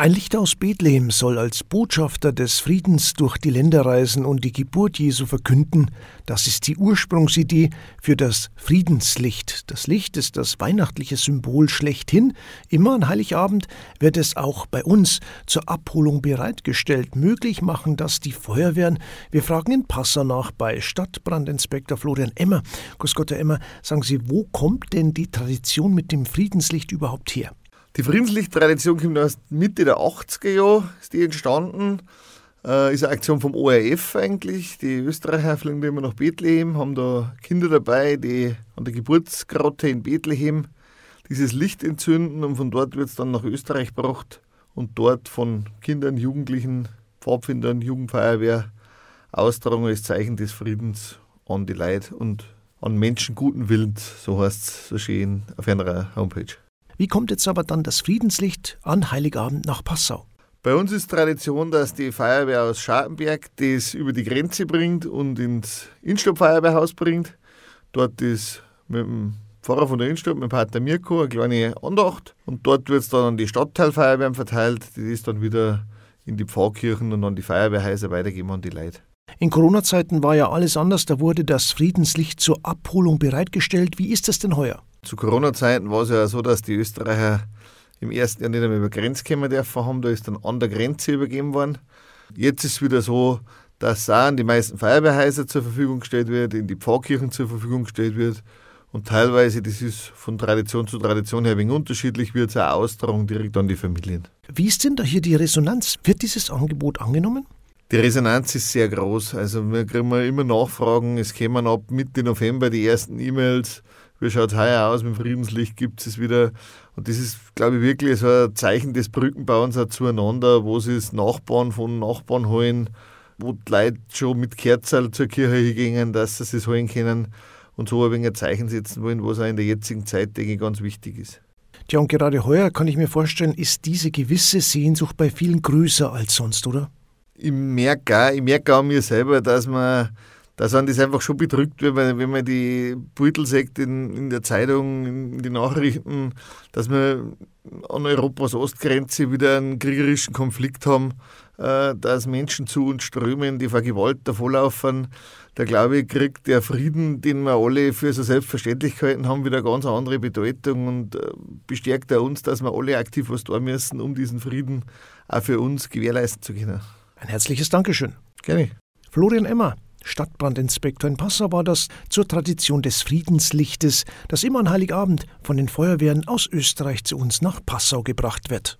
Ein Licht aus Bethlehem soll als Botschafter des Friedens durch die Länder reisen und die Geburt Jesu verkünden. Das ist die Ursprungsidee für das Friedenslicht. Das Licht ist das weihnachtliche Symbol schlechthin. Immer an Heiligabend wird es auch bei uns zur Abholung bereitgestellt. Möglich machen das die Feuerwehren. Wir fragen in Passau nach bei Stadtbrandinspektor Florian Emmer. Grüß Gott, Herr Emmer, sagen Sie, wo kommt denn die Tradition mit dem Friedenslicht überhaupt her? Die Friedenslichttradition kommt aus Mitte der 80er Jahre, ist die entstanden. Äh, ist eine Aktion vom ORF eigentlich. Die Österreicher fliegen immer nach Bethlehem, haben da Kinder dabei, die an der Geburtsgrotte in Bethlehem dieses Licht entzünden und von dort wird es dann nach Österreich gebracht und dort von Kindern, Jugendlichen, Pfadfindern, Jugendfeuerwehr austragen als Zeichen des Friedens an die Leute und an Menschen guten Willens, so heißt es so schön auf einer Homepage. Wie kommt jetzt aber dann das Friedenslicht an Heiligabend nach Passau? Bei uns ist Tradition, dass die Feuerwehr aus Schartenberg das über die Grenze bringt und ins Innstadt-Feuerwehrhaus bringt. Dort ist mit dem Pfarrer von der Innstadt, mit dem Pater Mirko, eine kleine Andacht. Und dort wird es dann an die Stadtteilfeuerwehren verteilt, die das dann wieder in die Pfarrkirchen und an die Feuerwehrhäuser weitergeben an die Leute. In Corona-Zeiten war ja alles anders, da wurde das Friedenslicht zur Abholung bereitgestellt. Wie ist das denn heuer? Zu Corona-Zeiten war es ja so, dass die Österreicher im ersten Jahr nicht einmal über Grenz kommen dürfen haben, da ist dann an der Grenze übergeben worden. Jetzt ist es wieder so, dass auch an die meisten Feuerwehrhäuser zur Verfügung gestellt wird, in die Pfarrkirchen zur Verfügung gestellt wird. Und teilweise, das ist von Tradition zu Tradition her wenig unterschiedlich, wird es auch austragen direkt an die Familien. Wie ist denn da hier die Resonanz? Wird dieses Angebot angenommen? Die Resonanz ist sehr groß. Also wir kriegen immer Nachfragen. Es kämen ab Mitte November die ersten E-Mails wie schaut es heuer aus mit dem Friedenslicht, gibt es wieder. Und das ist, glaube ich, wirklich so ein Zeichen des Brückenbauens auch zueinander, wo sie das Nachbarn von Nachbarn holen, wo die Leute schon mit Kerzen zur Kirche gingen, dass sie es holen können und so ein wenig ein Zeichen setzen wollen, was auch in der jetzigen Zeit, denke ich, ganz wichtig ist. Tja, und gerade heuer kann ich mir vorstellen, ist diese gewisse Sehnsucht bei vielen größer als sonst, oder? Ich merke auch, ich merke auch mir selber, dass man da sind das einfach schon bedrückt, wenn man, wenn man die Beutel sagt in, in der Zeitung, in den Nachrichten, dass wir an Europas Ostgrenze wieder einen kriegerischen Konflikt haben, äh, dass Menschen zu uns strömen, die vor Gewalt davonlaufen. Da glaube ich, kriegt der Frieden, den wir alle für so Selbstverständlichkeiten haben, wieder eine ganz andere Bedeutung und äh, bestärkt er uns, dass wir alle aktiv was tun müssen, um diesen Frieden auch für uns gewährleisten zu können. Ein herzliches Dankeschön. Gerne. Florian Emmer, Stadtbrandinspektor in Passau war das zur Tradition des Friedenslichtes, das immer an Heiligabend von den Feuerwehren aus Österreich zu uns nach Passau gebracht wird.